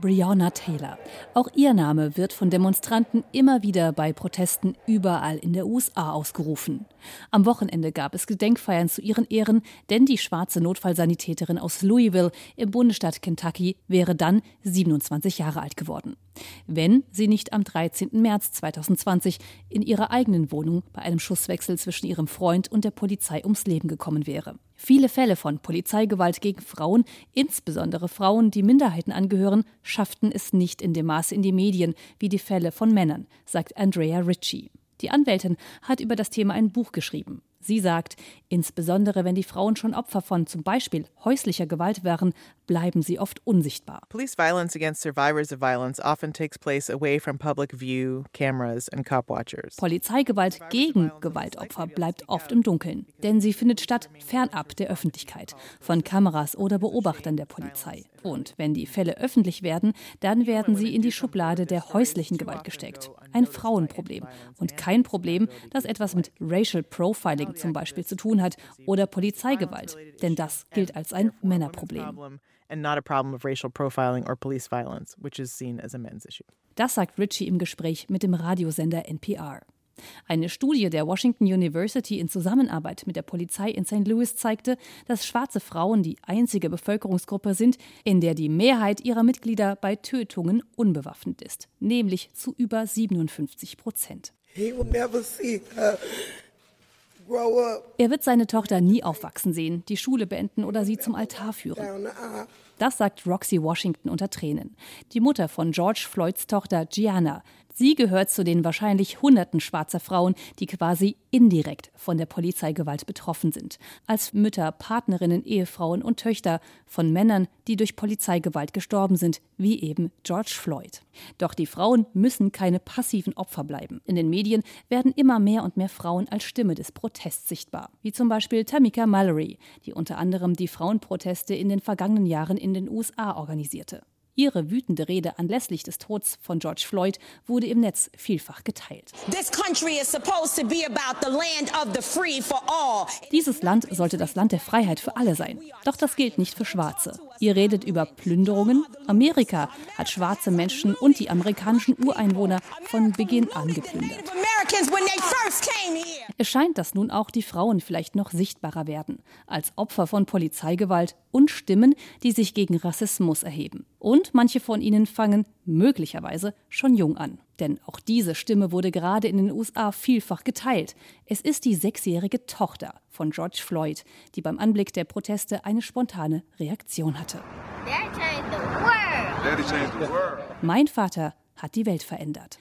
Breonna Taylor. Auch ihr Name wird von Demonstranten immer wieder bei Protesten überall in der USA ausgerufen. Am Wochenende gab es Gedenkfeiern zu ihren Ehren, denn die schwarze Notfallsanitäterin aus Louisville im Bundesstaat Kentucky wäre dann 27 Jahre alt geworden. Wenn sie nicht am 13. März 2020 in ihrer eigenen Wohnung bei einem Schusswechsel zwischen ihrem Freund und der Polizei ums Leben gekommen wäre. Viele Fälle von Polizeigewalt gegen Frauen, insbesondere Frauen, die Minderheiten angehören, schafften es nicht in dem Maße in die Medien wie die Fälle von Männern, sagt Andrea Ritchie. Die Anwältin hat über das Thema ein Buch geschrieben. Sie sagt, insbesondere wenn die Frauen schon Opfer von zum Beispiel häuslicher Gewalt wären, bleiben sie oft unsichtbar. Police violence against survivors of violence often takes place away from public view, cameras and cop watchers. Polizeigewalt gegen Gewaltopfer bleibt oft im Dunkeln, denn sie findet statt fernab der Öffentlichkeit, von Kameras oder Beobachtern der Polizei. Und wenn die Fälle öffentlich werden, dann werden sie in die Schublade der häuslichen Gewalt gesteckt. Ein Frauenproblem und kein Problem, das etwas mit Racial Profiling zum Beispiel zu tun hat oder Polizeigewalt, denn das gilt als ein Männerproblem. Das sagt Ritchie im Gespräch mit dem Radiosender NPR. Eine Studie der Washington University in Zusammenarbeit mit der Polizei in St. Louis zeigte, dass schwarze Frauen die einzige Bevölkerungsgruppe sind, in der die Mehrheit ihrer Mitglieder bei Tötungen unbewaffnet ist, nämlich zu über 57 Prozent. Er wird seine Tochter nie aufwachsen sehen, die Schule beenden oder sie zum Altar führen. Das sagt Roxy Washington unter Tränen, die Mutter von George Floyds Tochter Gianna, Sie gehört zu den wahrscheinlich hunderten schwarzer Frauen, die quasi indirekt von der Polizeigewalt betroffen sind. Als Mütter, Partnerinnen, Ehefrauen und Töchter von Männern, die durch Polizeigewalt gestorben sind, wie eben George Floyd. Doch die Frauen müssen keine passiven Opfer bleiben. In den Medien werden immer mehr und mehr Frauen als Stimme des Protests sichtbar. Wie zum Beispiel Tamika Mallory, die unter anderem die Frauenproteste in den vergangenen Jahren in den USA organisierte. Ihre wütende Rede anlässlich des Todes von George Floyd wurde im Netz vielfach geteilt. Dieses Land sollte das Land der Freiheit für alle sein. Doch das gilt nicht für Schwarze. Ihr redet über Plünderungen. Amerika hat schwarze Menschen und die amerikanischen Ureinwohner von Beginn an geplündert. Es scheint, dass nun auch die Frauen vielleicht noch sichtbarer werden, als Opfer von Polizeigewalt und Stimmen, die sich gegen Rassismus erheben. Und manche von ihnen fangen möglicherweise schon jung an. Denn auch diese Stimme wurde gerade in den USA vielfach geteilt. Es ist die sechsjährige Tochter von George Floyd, die beim Anblick der Proteste eine spontane Reaktion hatte. Mein Vater hat die Welt verändert.